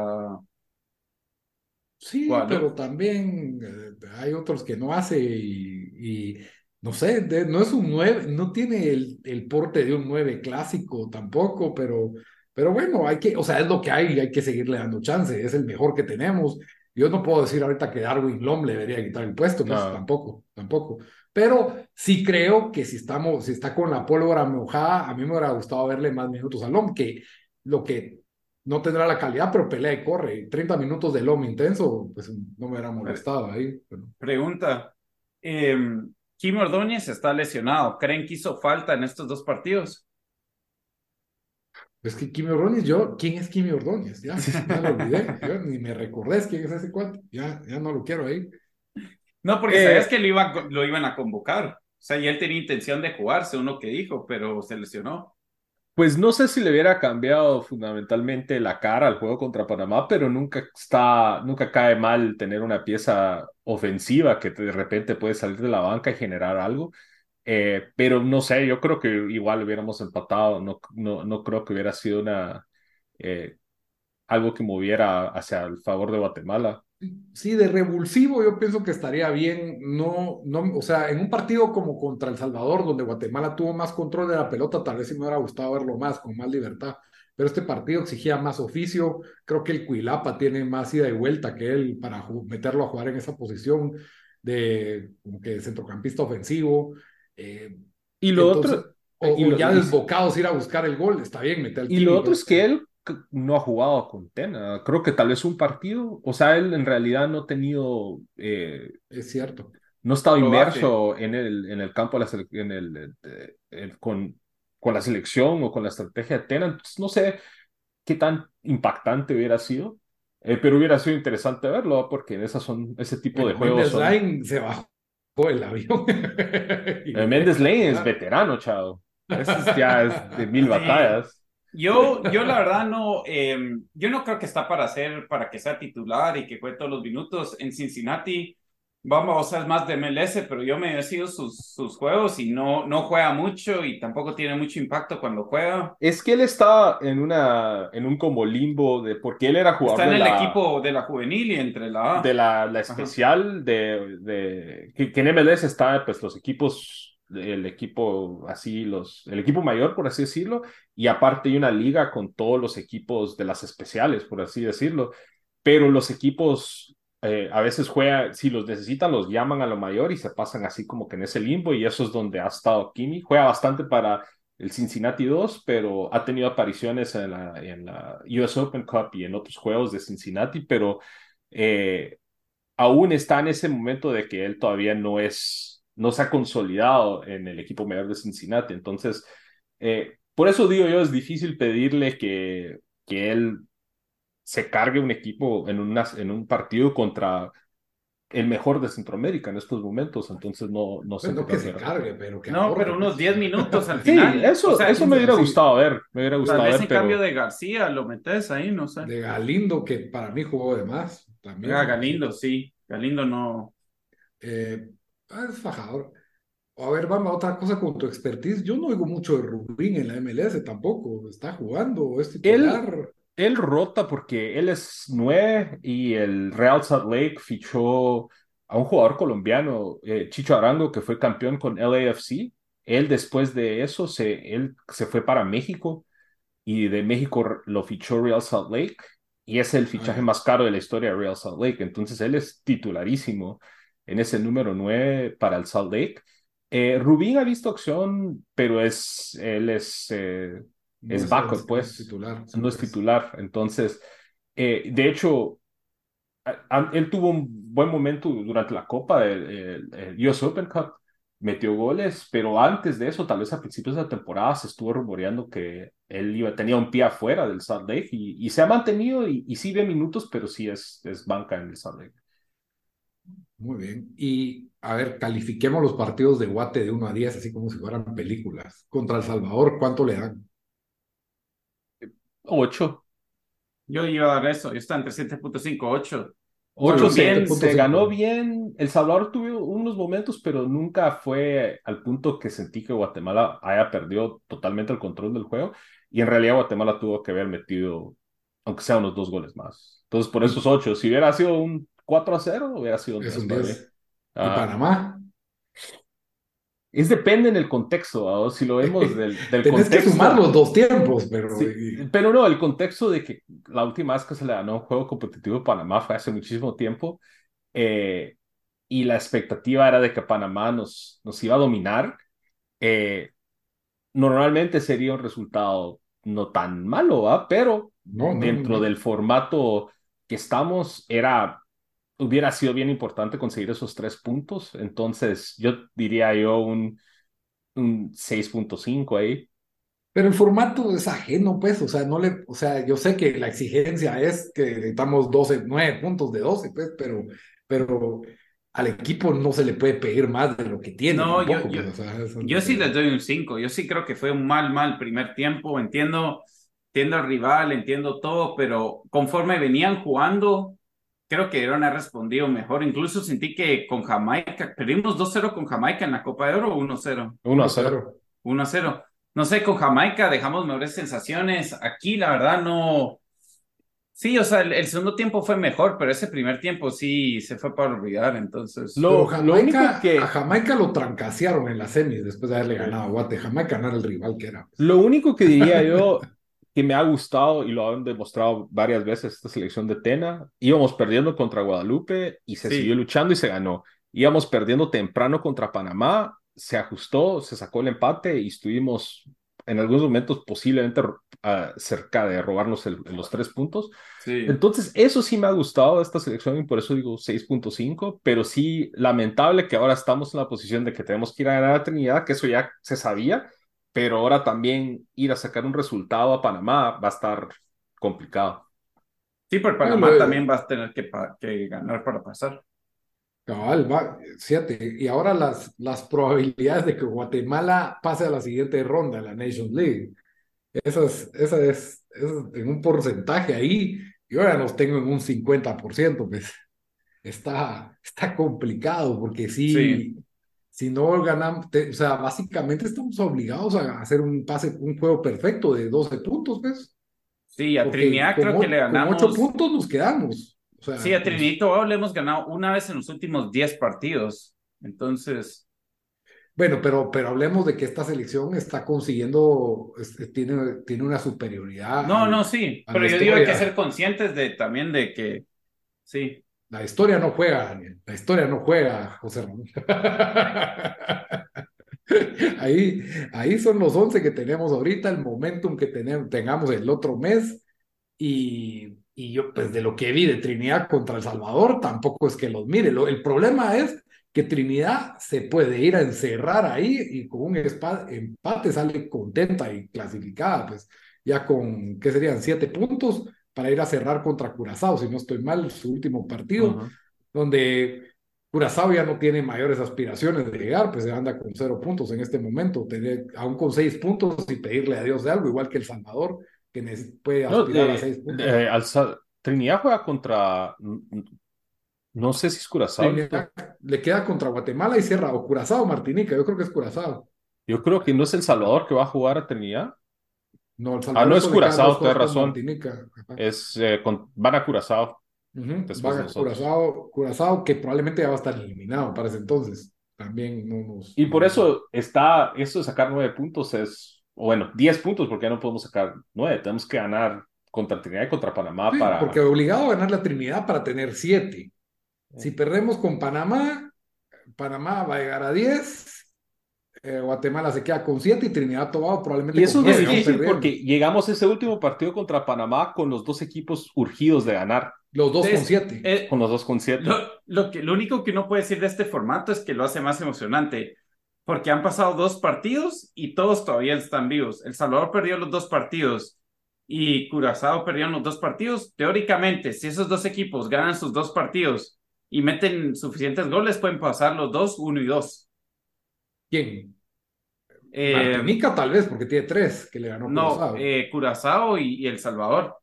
Sí, pero también eh, hay otros que no hace y, y no sé, de- no es un 9, no tiene el, el porte de un 9 clásico tampoco, pero, pero bueno, hay que, o sea, es lo que hay y hay que seguirle dando chance, es el mejor que tenemos. Yo no puedo decir ahorita que Darwin Lom le debería quitar el puesto, pues No. tampoco, tampoco. Pero sí creo que si estamos, si está con la pólvora mojada, a mí me hubiera gustado verle más minutos a Lom, que lo que no tendrá la calidad, pero pelea y corre. 30 minutos de lomo intenso, pues no me hubiera molestado ahí. pero- Pregunta. Eh, Kim Ordóñez está lesionado. ¿Creen que hizo falta en estos dos partidos? Es que Kimi Ordóñez, yo, ¿quién es Kimi Ordóñez? Ya, ya lo olvidé. Yo ni me recordé quién es ese cuate. Ya, ya no lo quiero ahí. No, porque Eh, sabías que lo, iba, lo iban a convocar. O sea, y él tenía intención de jugar, según lo que dijo, pero se lesionó. Pues no sé si le hubiera cambiado fundamentalmente la cara al juego contra Panamá, pero nunca está, nunca cae mal tener una pieza ofensiva que de repente puede salir de la banca y generar algo. Eh, pero no sé, yo creo que igual hubiéramos empatado, no, no, no creo que hubiera sido una eh, algo que moviera hacia el favor de Guatemala. Sí, de revulsivo yo pienso que estaría bien, no, no, o sea, en un partido como contra El Salvador, donde Guatemala tuvo más control de la pelota, tal vez sí me hubiera gustado verlo más, con más libertad, pero este partido exigía más oficio, creo que el Cuilapa tiene más ida y vuelta que él para meterlo a jugar en esa posición de como que centrocampista ofensivo, eh, Y lo entonces, otro, o, y o ya desbocados ir a buscar el gol, está bien, meter el Y lo otro es que él no ha jugado con Tena. Creo que tal vez un partido. O sea, él en realidad no ha tenido. eh, Es cierto. no ha estado inmerso en el, en el campo de la sele- en el, eh, eh, con, con la selección o con la estrategia de Tena. Entonces, no sé qué tan impactante hubiera sido. eh, pero hubiera sido interesante verlo, porque en esas son, ese tipo de juegos Mendes son. Se bajó el avión. Eh, Mendes Lane es veterano, chavo. Ese es ya es de mil batallas. Yo, yo la verdad no, eh, yo no creo que está para hacer, para que sea titular y que juegue todos los minutos. En Cincinnati, vamos, o sea, es más de MLS, pero yo me he sido sus, sus juegos y no, no juega mucho y tampoco tiene mucho impacto cuando juega. Es que él está en una en un como limbo de porque él era jugador Está en el la, equipo de la juvenil y entre la de la, la especial de, de que, que en MLS está pues los equipos el equipo así los el equipo mayor por así decirlo y aparte hay una liga con todos los equipos de las especiales por así decirlo. Pero los equipos eh, a veces juegan si los necesitan los llaman a lo mayor y se pasan así como que en ese limbo y eso es donde ha estado Kimi. Juega bastante para el Cincinnati 2, pero ha tenido apariciones en la, en la US Open Cup y en otros juegos de Cincinnati, pero eh, aún está en ese momento de que él todavía no es, no se ha consolidado en el equipo mayor de Cincinnati. Entonces, eh, por eso digo yo, es difícil pedirle que, que él se cargue un equipo en, una, en un partido contra el mejor de Centroamérica en estos momentos, entonces no, no sé. Pues no qué que se cargue, pero que No, pero unos pues. 10 minutos al Sí, final. eso, O sea, eso me hubiera sí. gustado ver, me hubiera Tal gustado vez ver, en pero... cambio de García lo metes ahí, no sé. De Galindo, que para mí jugó de más. También. Ah, Galindo, sí. Galindo no. Eh, fajador. A ver, vamos a otra cosa con tu expertise. Yo no oigo mucho de Rubín en la MLS tampoco. ¿Está jugando? ¿Es titular? Él rota porque él es nueve y el Real Salt Lake fichó a un jugador colombiano, eh, Chicho Arango, que fue campeón con LAFC. Él después de eso se, él se fue para México y de México lo fichó Real Salt Lake y es el fichaje Ah. más caro de la historia de Real Salt Lake. Entonces él es titularísimo en ese número nueve para el Salt Lake. Eh, Rubín ha visto acción, pero es, él es, eh, No es backup, pues. es titular. no es titular. Entonces, Eh, de hecho, él tuvo un buen momento durante la Copa, del el US Open Cup, metió goles, pero antes de eso, tal vez a principios de la temporada, se estuvo rumoreando que él iba, tenía un pie afuera del Salt Lake y, se ha mantenido y, y, sí ve minutos, pero sí es, es banca en el Salt Lake. Muy bien. Y a ver, califiquemos los partidos de Guate de 1 a 10, así como si fueran películas. Contra El Salvador, ¿cuánto le dan? 8. Yo iba a dar eso, yo estaba entre 7.5, 8. 8 bien, se ganó bien. El Salvador tuvo unos momentos, pero nunca fue al punto que sentí que Guatemala haya perdido totalmente el control del juego. Y en realidad Guatemala tuvo que haber metido, aunque sea unos dos goles más. Entonces, por esos 8, si hubiera sido un 4 a 0, hubiera sido un 10. ¿Y ah. Panamá? Es depende en el contexto, si lo vemos del, del Tenés que sumar los dos tiempos, pero... pero no, el contexto de que la última vez que se le ganó un juego competitivo a Panamá fue hace muchísimo tiempo eh, y la expectativa era de que Panamá nos, nos iba a dominar. Eh, normalmente sería un resultado no tan malo, pero dentro del formato que estamos era hubiera sido bien importante conseguir esos tres puntos. Entonces, yo diría yo un, un 6.5 ahí. Pero el formato es ajeno, pues, o sea, no le, o sea, yo sé que la exigencia es que necesitamos 12, 9 puntos de 12, pues, pero, pero al equipo no se le puede pedir más de lo que tiene. No, yo, yo, sí les doy un 5, yo sí creo que fue un mal, mal primer tiempo, entiendo, entiendo al rival, entiendo todo, pero conforme venían jugando, creo que Aaron ha respondido mejor. Incluso sentí que con Jamaica, perdimos 2-0 con Jamaica en la Copa de Oro o 1-0. 1-0. 1-0. No sé, con Jamaica dejamos mejores sensaciones. Aquí, la verdad, no. Sí, o sea, el, segundo tiempo fue mejor, pero ese primer tiempo sí se fue para olvidar, entonces. Lo, Jamaica, que... A Jamaica lo trancasearon en la semis después de haberle ganado a Guate. Jamaica no era el rival que era. Lo único que diría yo que me ha gustado y lo han demostrado varias veces esta selección de Tena. Íbamos perdiendo contra Guadalupe y se siguió luchando y se ganó. Íbamos perdiendo temprano contra Panamá, se ajustó, se sacó el empate y estuvimos en algunos momentos posiblemente ah, cerca de robarnos los tres puntos. Entonces, eso sí me ha gustado de esta selección y por eso digo 6.5, pero sí lamentable que ahora estamos en la posición de que tenemos que ir a ganar a Trinidad, que eso ya se sabía, pero ahora también ir a sacar un resultado a Panamá va a estar complicado. Sí, pero Panamá también va a tener que, que ganar para pasar. Cabal, va, fíjate, y ahora las, las probabilidades de que Guatemala pase a la siguiente ronda de la Nations League, esas, esa es, en un porcentaje ahí, yo ahora los tengo en un 50%, pues está, está complicado porque sí, si no ganamos, o sea, básicamente estamos obligados a hacer un pase, un juego perfecto de 12 puntos, ¿ves? Sí, a Trinidad creo que le ganamos. Con 8 puntos nos quedamos. sí, a pues Trinidad le hemos ganado una vez en los últimos 10 partidos. Entonces. Bueno, pero, pero hablemos de que esta selección está consiguiendo, tiene, tiene una superioridad. No, no, sí, pero yo digo hay que ser conscientes de también de que, sí. La historia no juega, Daniel. La historia no juega, José Ramón. ahí, ahí son los 11 que tenemos ahorita, el momentum que tenemos, tengamos el otro mes. Y, y, yo, pues de lo que vi de Trinidad contra El Salvador, tampoco es que los mire. el problema es que Trinidad se puede ir a encerrar ahí y con un empate sale contenta y clasificada, pues ya con, ¿qué serían? Siete puntos para ir a cerrar contra Curazao, si no estoy mal, su último partido, donde Curazao ya no tiene mayores aspiraciones de llegar, pues se anda con cero puntos en este momento, tener, aún con seis puntos y pedirle a Dios de algo, igual que El Salvador, que puede aspirar a seis puntos. Trinidad juega contra, no sé si es Curazao. le queda contra Guatemala y cierra, o Curazao Martinica, yo creo que es Curazao. Yo creo que no es El Salvador que va a jugar a Trinidad. No, ah, no es Curazao, tienes razón. Es, eh, van a Curazao. van a Curazao, Curazao, que probablemente ya va a estar eliminado para ese entonces. También no nos. Y por eso está, eso de sacar nueve puntos es, bueno, diez puntos, porque ya no podemos sacar nueve. Tenemos que ganar contra Trinidad y contra Panamá para. Porque obligado a ganar la Trinidad para tener siete. Si perdemos con Panamá, Panamá va a llegar a diez eh, Guatemala se queda con siete y Trinidad Tobago probablemente Y eso con es nueve, ¿no? difícil porque llegamos a ese último partido contra Panamá con los dos equipos urgidos de ganar, Los dos con Entonces, siete. eh, con los dos con siete. Lo, lo, que, lo único que uno puede decir de este formato es que lo hace más emocionante, porque han pasado dos partidos y todos todavía están vivos. El Salvador perdió los dos partidos y Curazao perdió los dos partidos. Teóricamente, si esos dos equipos ganan sus dos partidos y meten suficientes goles, pueden pasar los dos, uno y dos. ¿Quién? Eh, Martinica tal vez, porque tiene tres que le ganó no, Curazao. eh, Curazao y, y El Salvador.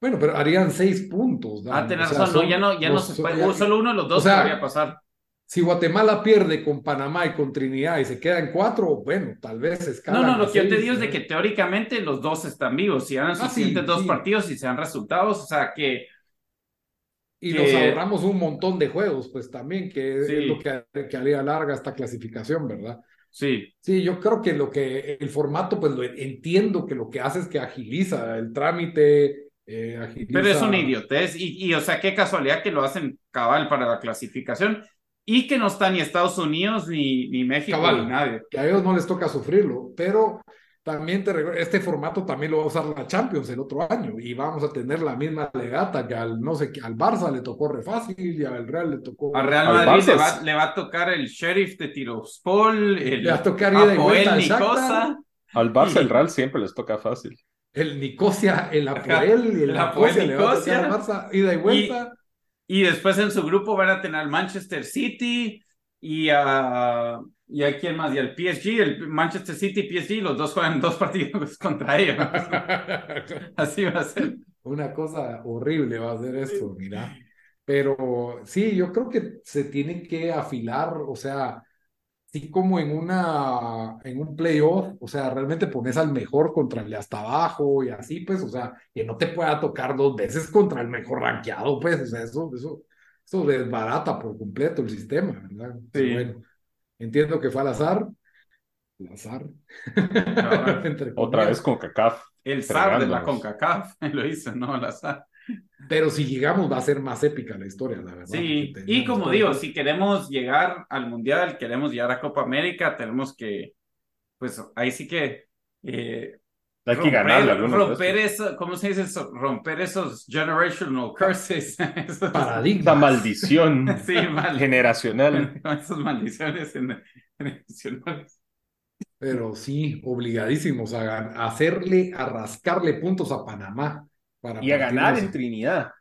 Bueno, pero harían seis puntos. Dan. Ah, O sea, razón, no, ya no, ya no se puede, ya- solo uno de los dos o sea, podría pasar. Si Guatemala pierde con Panamá y con Trinidad y se queda en cuatro, bueno, tal vez escala. No, no, lo que yo te digo es de que teóricamente los dos están vivos, si ganan sus Ah, sí, siguientes dos sí. partidos y se dan resultados, o sea que Y que- nos ahorramos un montón de juegos, pues también, que Sí. es lo que, que haría larga esta clasificación, ¿verdad? Sí, Sí, yo creo que lo que el formato, pues lo entiendo que lo que hace es que agiliza el trámite, eh, agiliza. pero es una idiotez y, y o sea qué casualidad que lo hacen cabal para la clasificación y que no está ni Estados Unidos ni, ni México Cabal. ni nadie. Que a ellos no les toca sufrirlo, pero también te recuerdo, este formato también lo va a usar la Champions el otro año y vamos a tener la misma legata que al no sé qué, al Barça le tocó re fácil y al Real le tocó. A Real Al Madrid le Barça va, le va a tocar el sheriff de Tiraspol, el Le va a tocar ida y vuelta al. Nicosa, Al Barça, Y- el Real siempre les toca fácil. El Nicosia, el Apoel y el, Nicosia le va a tocar Nicosia. al Barça, ida y vuelta. y después en su grupo van a tener al Manchester City y a y a quién más y al PSG, el Manchester City y PSG, los dos juegan dos partidos contra ellos. Así va a ser. Una cosa horrible va a ser esto, mira. Pero sí, yo creo que se tiene que afilar, o sea, sí como en una, en un playoff, o sea, realmente pones al mejor contra el de hasta abajo y así, pues, o sea, que no te pueda tocar dos veces contra el mejor rankeado, pues, o sea, eso, eso, eso desbarata por completo el sistema, ¿verdad? Sí. bueno, entiendo que fue al azar. Al azar. Otra vez con CACAF. El zar de la. CONCACAF lo hizo, no al azar. Pero si llegamos va a ser más épica la historia, la verdad. Sí, y como digo, si queremos llegar al Mundial, queremos llegar a Copa América, tenemos que, pues ahí sí que eh, Hay que romper, ganarle romper eso, ¿cómo se dice eso? Romper esos generational curses. Esos- Paradigmas. Esa maldición Sí, mal. generacional. Esas maldiciones en- generacionales. Pero sí, obligadísimos a, hacerle, a rascarle puntos a Panamá. Para Y a ganar en Trinidad.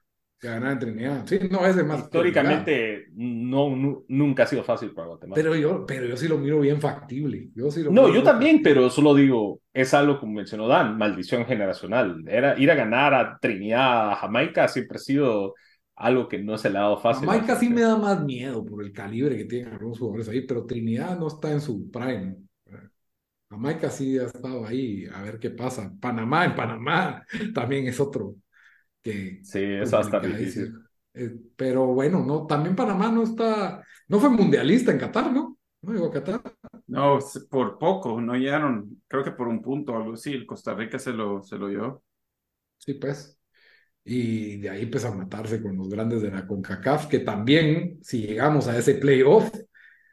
Ganar en Trinidad. Sí, no, es de más. Históricamente, no, nu- nunca ha sido fácil para Guatemala. Pero yo, pero yo sí lo miro bien factible. Yo sí lo No, yo también, factible. pero solo digo, es algo como mencionó Dan, maldición generacional. Era ir a ganar a Trinidad, a Jamaica, siempre ha sido algo que no se le ha dado fácil. Jamaica sí me da más miedo por el calibre que tienen algunos jugadores ahí, pero Trinidad no está en su prime. Jamaica sí ha estado ahí, a ver qué pasa. Panamá, en Panamá también es otro que Sí, eso va a estar complicadísimo. difícil. Eh, pero bueno, no, también Panamá no está, no fue mundialista en Qatar, ¿no? No a Qatar. No, por poco, no llegaron, creo que por un punto o algo así, el Costa Rica se lo, se lo llevó. Sí, pues. Y de ahí pues a matarse con los grandes de la CONCACAF, que también, si llegamos a ese playoff,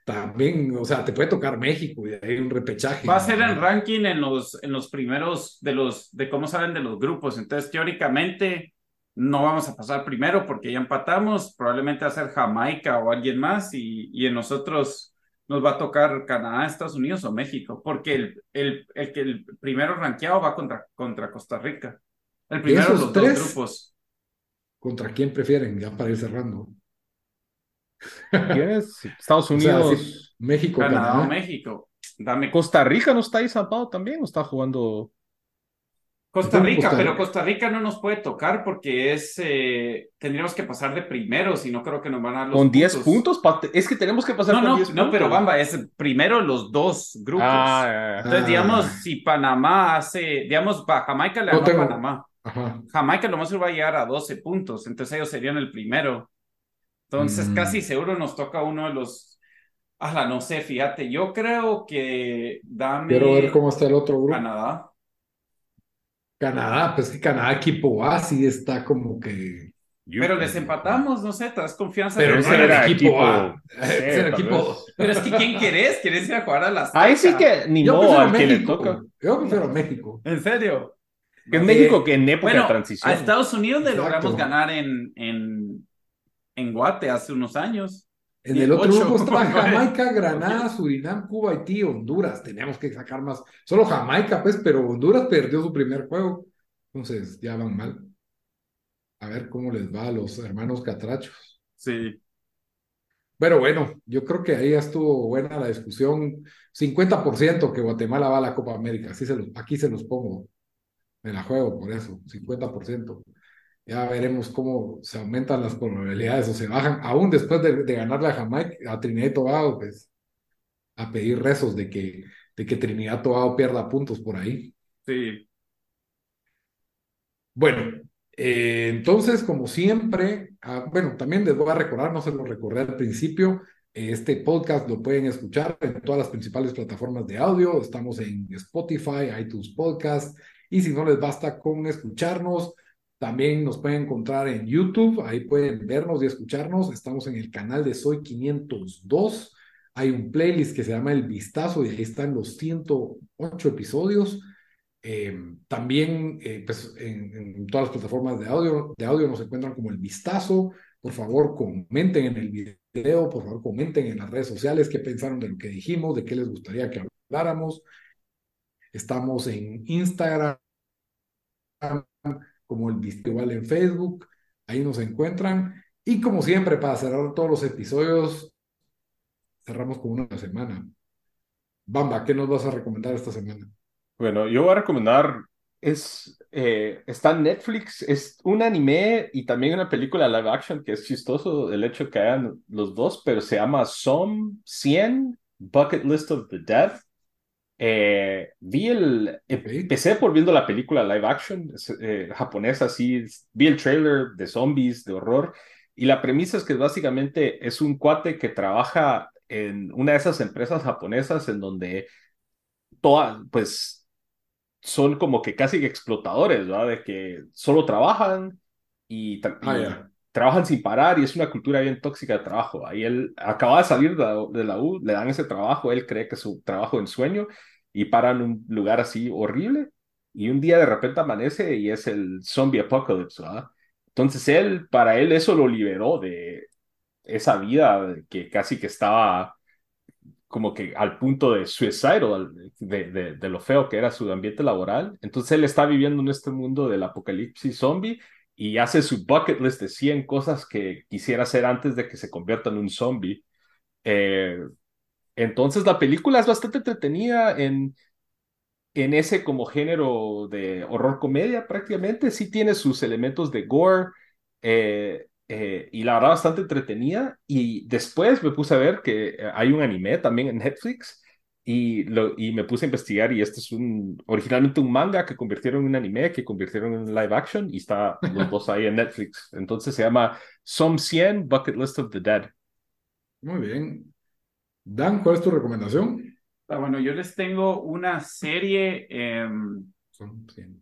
también, o sea, te puede tocar México y de ahí un repechaje. Va a ser el ranking en los, en los primeros de los, de cómo salen de los grupos. Entonces, teóricamente, no vamos a pasar primero porque ya empatamos. Probablemente va a ser Jamaica o alguien más y, y en nosotros nos va a tocar Canadá, Estados Unidos o México, porque el, el, el que el primero rankeado va contra, contra Costa Rica. El primero de los tres? dos grupos. ¿Contra quién prefieren? Ya para ir cerrando. ¿Quién es? Estados O sea, Unidos. sí, México, Canadá o Canadá. México. Dame Costa Rica no está ahí zampado también, o está jugando. Costa Rica, Costa pero. Costa Rica no nos puede tocar porque es eh, tendríamos que pasar de primeros y no creo que nos van a dar los Con 10 puntos, es que tenemos que pasar No, con no, 10 no, puntos. pero Bamba, es primero los dos grupos. Ah. Entonces, Ah. digamos, si Panamá hace, digamos, Jamaica le No ganó a tengo- Panamá. Ajá. Jamaica lo más seguro va a llegar a 12 puntos, entonces ellos serían el primero. Entonces, Mm. casi seguro nos toca uno de los. Ah, no sé, fíjate, yo creo que dame Quiero ver cómo está el otro grupo. Canadá. Canadá, pues que Canadá equipo A sí está como que Pero les empatamos, no sé, te das confianza. Pero ese era el equipo equipo A. Era equipo. Pero es que ¿quién querés? ¿Querés ir a jugar a las Ahí sí que ni Yo modo al que le toca. Yo prefiero a México. ¿En serio? Que en Eh, México, que en época Bueno, de transición. a Estados Unidos le Exacto. logramos ganar en, en, en Guate hace unos años. En Y el otro ocho. grupo está Jamaica, Granada, Surinam, Cuba, Haití, Honduras. Tenemos que sacar más. Solo Jamaica, pues, pero Honduras perdió su primer juego. Entonces, ya van mal. A ver cómo les va a los hermanos catrachos. Sí. Pero bueno, yo creo que ahí ya estuvo buena la discusión. 50% que Guatemala va a la Copa América. Así se los, aquí se los pongo. Me la juego por eso, 50%. Ya veremos cómo se aumentan las probabilidades o se bajan. Aún después de, de ganarle a Jamaica, a Trinidad y Tobago, pues a pedir rezos de que, de que Trinidad y Tobago pierda puntos por ahí. Sí. Bueno, eh, entonces, como siempre, ah, bueno, también les voy a recordar, no se lo recordé al principio, eh, este podcast lo pueden escuchar en todas las principales plataformas de audio, estamos en Spotify, iTunes Podcast, y si no les basta con escucharnos, también nos pueden encontrar en YouTube, ahí pueden vernos y escucharnos, estamos en el canal de Soy 502, hay un playlist que se llama El Vistazo y ahí están los 108 episodios. Eh, también eh, pues, en, en, todas las plataformas de audio, de audio nos encuentran como el vistazo. Por favor, comenten en el video, por favor, comenten en las redes sociales qué pensaron de lo que dijimos, de qué les gustaría que habláramos. Estamos en Instagram como el vistazo igual en Facebook, ahí nos encuentran. Y como siempre, para cerrar todos los episodios, cerramos con una semana. Bamba, ¿qué nos vas a recomendar esta semana? Bueno, yo voy a recomendar, es, eh, está Netflix, es un anime y también una película live action que es chistoso el hecho que hayan los dos, pero se llama Som 100, Bucket List of the Dead. Eh, vi el, empecé por viendo la película live action eh, japonesa, así, vi el trailer de zombies, de horror, y la premisa es que básicamente es un cuate que trabaja en una de esas empresas japonesas en donde toda, pues son como que casi explotadores, ¿verdad? De que solo trabajan y, tra ah, y yeah. Trabajan sin parar y es una cultura bien tóxica de trabajo. Ahí él acaba de salir de la, de U, le dan ese trabajo, él cree que es su trabajo en sueño y para un lugar así horrible y un día de repente amanece y es el zombie apocalypse, ¿verdad? Entonces él, para él eso lo liberó de esa vida que casi que estaba como que al punto de suicidal, de, de, lo feo que era su ambiente laboral. Entonces él está viviendo en este mundo del apocalipsis zombie y hace su bucket list de 100 cosas que quisiera hacer antes de que se convierta en un zombie. Eh, entonces la película es bastante entretenida en, en ese como género de horror comedia prácticamente. Sí tiene sus elementos de gore. Eh, eh, y la verdad bastante entretenida. Y después me puse a ver que hay un anime también en Netflix y, lo, y me puse a investigar y este es un, originalmente un manga que convirtieron en un anime, que convirtieron en live action y está los dos ahí en Netflix. Entonces se llama Som 100 Bucket List of the Dead. Muy bien. Dan, ¿cuál es tu recomendación? Ah, bueno, yo les tengo una serie eh,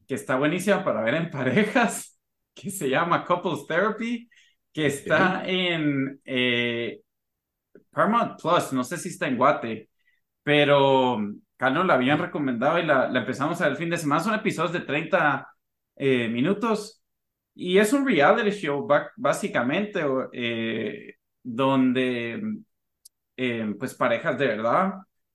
que está buenísima para ver en parejas, que se llama Couples Therapy que está okay. en eh, Paramount Plus, no sé si está en Guate, pero Carlos la habían recomendado y la, la, empezamos a ver el fin de semana. Son episodios de 30 eh, minutos y es un reality show básicamente eh, donde pues parejas de verdad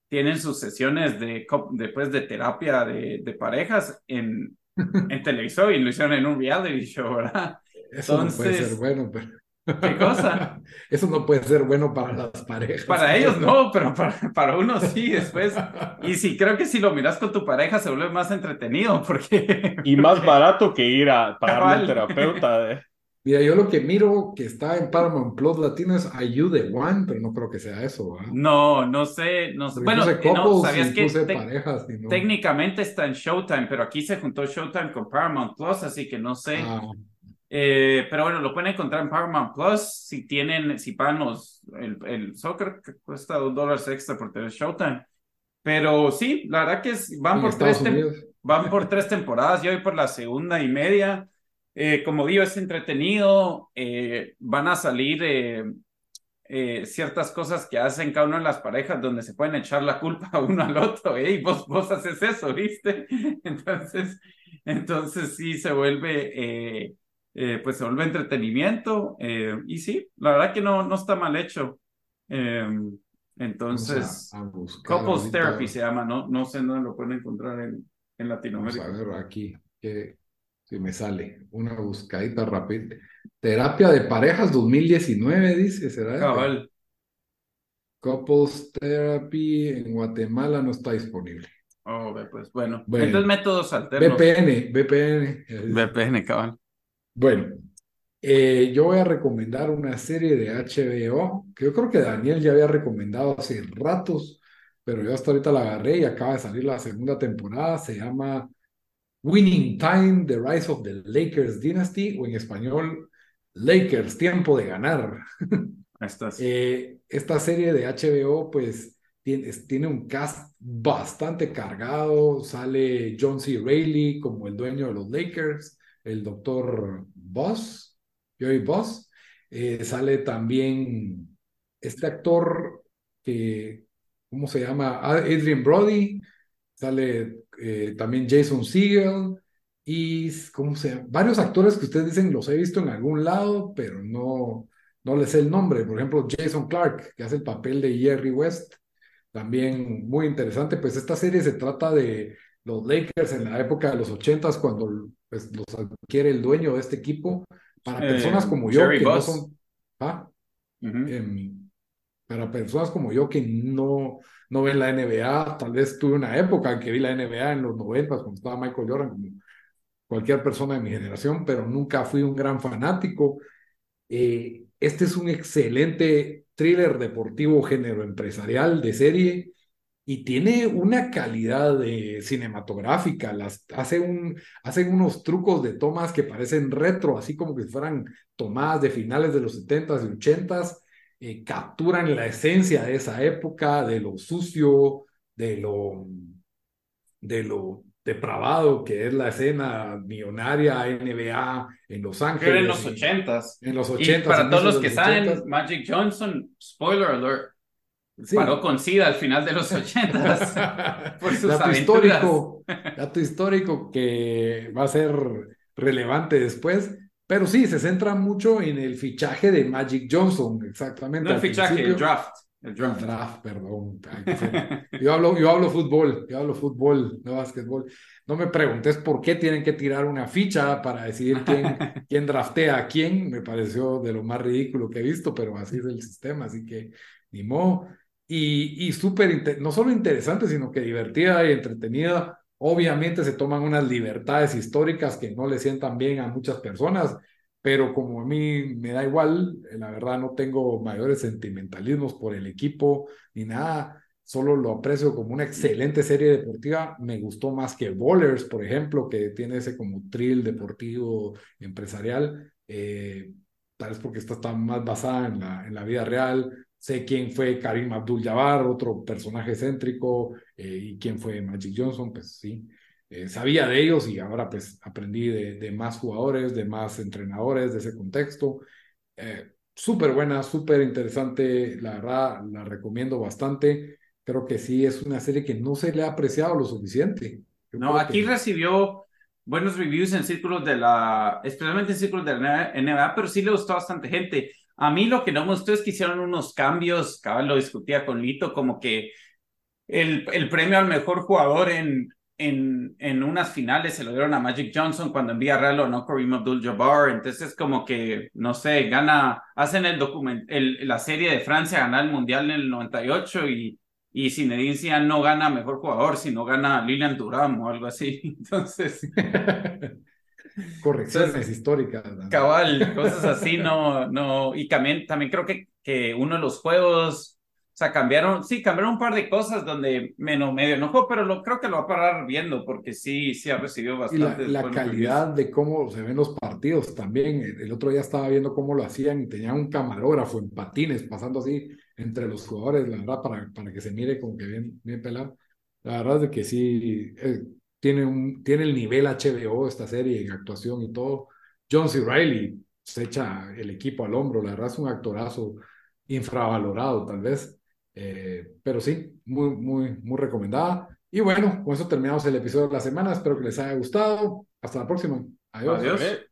tienen sus sesiones de, después de terapia de, de parejas en, en televisión y lo hicieron en un reality show, ¿verdad? Eso Entonces, no puede ser bueno, pero... ¿Qué cosa? Eso no puede ser bueno para las parejas. Para ellos no, pero para, para uno sí, después. Y sí, creo que si lo miras con tu pareja se vuelve más entretenido, porque... Y más barato que ir a pagarle a un terapeuta. ¿eh? Mira, yo lo que miro que está en Paramount Plus Latino es You the One, pero no creo que sea eso, ¿verdad? No, no sé, no sé. Bueno, couples, no, sabías que te parejas, no. técnicamente está en Showtime, pero aquí se juntó Showtime con Paramount Plus, así que no sé. Ah. Eh, pero bueno, lo pueden encontrar en Paramount Plus si tienen, si pagan los, el, el soccer que cuesta dos dólares extra por tener Showtime. Pero sí, la verdad que es, van, por tres, van por tres temporadas, yo voy por la segunda y media. eh, como digo, es entretenido, van a salir ciertas cosas que hacen cada una de las parejas donde se pueden echar la culpa uno al otro, y vos, vos haces eso, ¿viste? Entonces, entonces sí se vuelve eh, pues se vuelve entretenimiento. Eh, y sí, la verdad que no, no está mal hecho. Em, entonces, Couples Therapy se llama, no, no sé dónde lo pueden encontrar en, en Latinoamérica. Vamos a ver aquí, que si me sale una buscadita rápida. Terapia de parejas 2019, dice, ¿será? Cabal. Couples Therapy en Guatemala no está disponible. Oh, pues bueno. bueno. Entonces métodos alternos. VPN, VPN. VPN, cabal. Bueno, eh, yo voy a recomendar una serie de HBO que yo creo que Daniel ya había recomendado hace ratos, pero yo hasta ahorita la agarré y acaba de salir la segunda temporada. Se llama Winning Time, The Rise of the Lakers Dynasty, o en español, Lakers, Tiempo de Ganar. Eh, esta serie de HBO, pues, tiene, tiene, un cast bastante cargado. Sale John C. Reilly como el dueño de los Lakers el doctor Boss, Joey Boss. Eh, sale también este actor que, ¿cómo se llama? Ah, Adrian Brody. Sale eh, también Jason Segel. Y, ¿cómo se llama? Varios actores que ustedes dicen los he visto en algún lado, pero no, no les sé el nombre. Por ejemplo, Jason Clark, que hace el papel de Jerry West. También muy interesante. Pues esta serie se trata de los Lakers en la época de los ochentas, cuando pues, los adquiere el dueño de este equipo, para eh, personas como yo que no son... ¿ah? Em, para personas como yo que no, no ven la NBA, tal vez tuve una época en que vi la NBA en los noventas, cuando estaba Michael Jordan, como cualquier persona de mi generación, pero nunca fui un gran fanático. Eh, este es un excelente thriller deportivo género empresarial de serie y tiene una calidad de cinematográfica, las, hace un, hacen unos trucos de tomas que parecen retro, así como que fueran tomadas de finales de los 70s y 80s, eh, capturan la esencia de esa época, de lo sucio, de lo, de lo depravado que es la escena millonaria NBA en Los Ángeles. Pero en los 80s. En los 80 para todos los que saben, Magic Johnson, spoiler alert, Paró con SIDA al final de los ochentas por sus dato histórico, dato histórico que va a ser relevante después. Pero sí, se centra mucho en el fichaje de Magic Johnson, exactamente. No el fichaje, el draft. El draft. perdón. Yo hablo, yo hablo fútbol, yo hablo fútbol, no básquetbol. No me preguntes por qué tienen que tirar una ficha para decidir quién, quién draftea a quién. Me pareció de lo más ridículo que he visto, pero así es el sistema, así que ni modo y, y súper, no solo interesante, sino que divertida y entretenida. Obviamente se toman unas libertades históricas que no le sientan bien a muchas personas, pero como a mí me da igual, la verdad no tengo mayores sentimentalismos por el equipo ni nada, solo lo aprecio como una excelente serie deportiva. Me gustó más que Bowlers, por ejemplo, que tiene ese como thrill deportivo empresarial. Eh, tal vez porque esta está más basada en la, en la vida real, sé quién fue Karim Abdul-Jabbar, otro personaje céntrico, eh, y quién fue Magic Johnson, pues sí, eh, sabía de ellos y ahora pues aprendí de, más jugadores, de más entrenadores de ese contexto. Eh, súper buena, súper interesante, la verdad la recomiendo bastante. Creo que sí es una serie que no se le ha apreciado lo suficiente. no, aquí recibió buenos reviews en círculos de la, especialmente en círculos de la NBA, pero sí le gustó a bastante gente. A mí lo que no me gustó es que hicieron unos cambios, cabal lo discutía con Lito, como que el, el premio al mejor jugador en, en, en unas finales se lo dieron a Magic Johnson cuando en Villarreal o no Kareem Abdul-Jabbar, entonces como que, no sé, gana, hacen el document, el, la serie de Francia ganar el Mundial en el 98 y, y Zinedine no gana mejor jugador, sino gana Lilian Thuram o algo así, entonces... Correcciones históricas. Cabal, cosas así, no, no, y también, también creo que, que uno de los juegos, o sea, cambiaron, sí, cambiaron un par de cosas donde menos medio enojó, pero lo, creo que lo va a parar viendo porque sí, sí ha recibido bastante. Y la, calidad de cómo se ven los partidos también. El, otro día estaba viendo cómo lo hacían y tenían un camarógrafo en patines pasando así entre los jugadores, la verdad, para, para que se mire como que bien, bien pelado. La verdad es que sí, eh, tiene, un, tiene el nivel HBO esta serie en actuación y todo. John C. Riley se echa el equipo al hombro, la verdad es un actorazo infravalorado tal vez, eh, pero sí, muy, muy, muy recomendada. Y bueno, con eso terminamos el episodio de la semana, espero que les haya gustado, hasta la próxima, adiós. Adiós.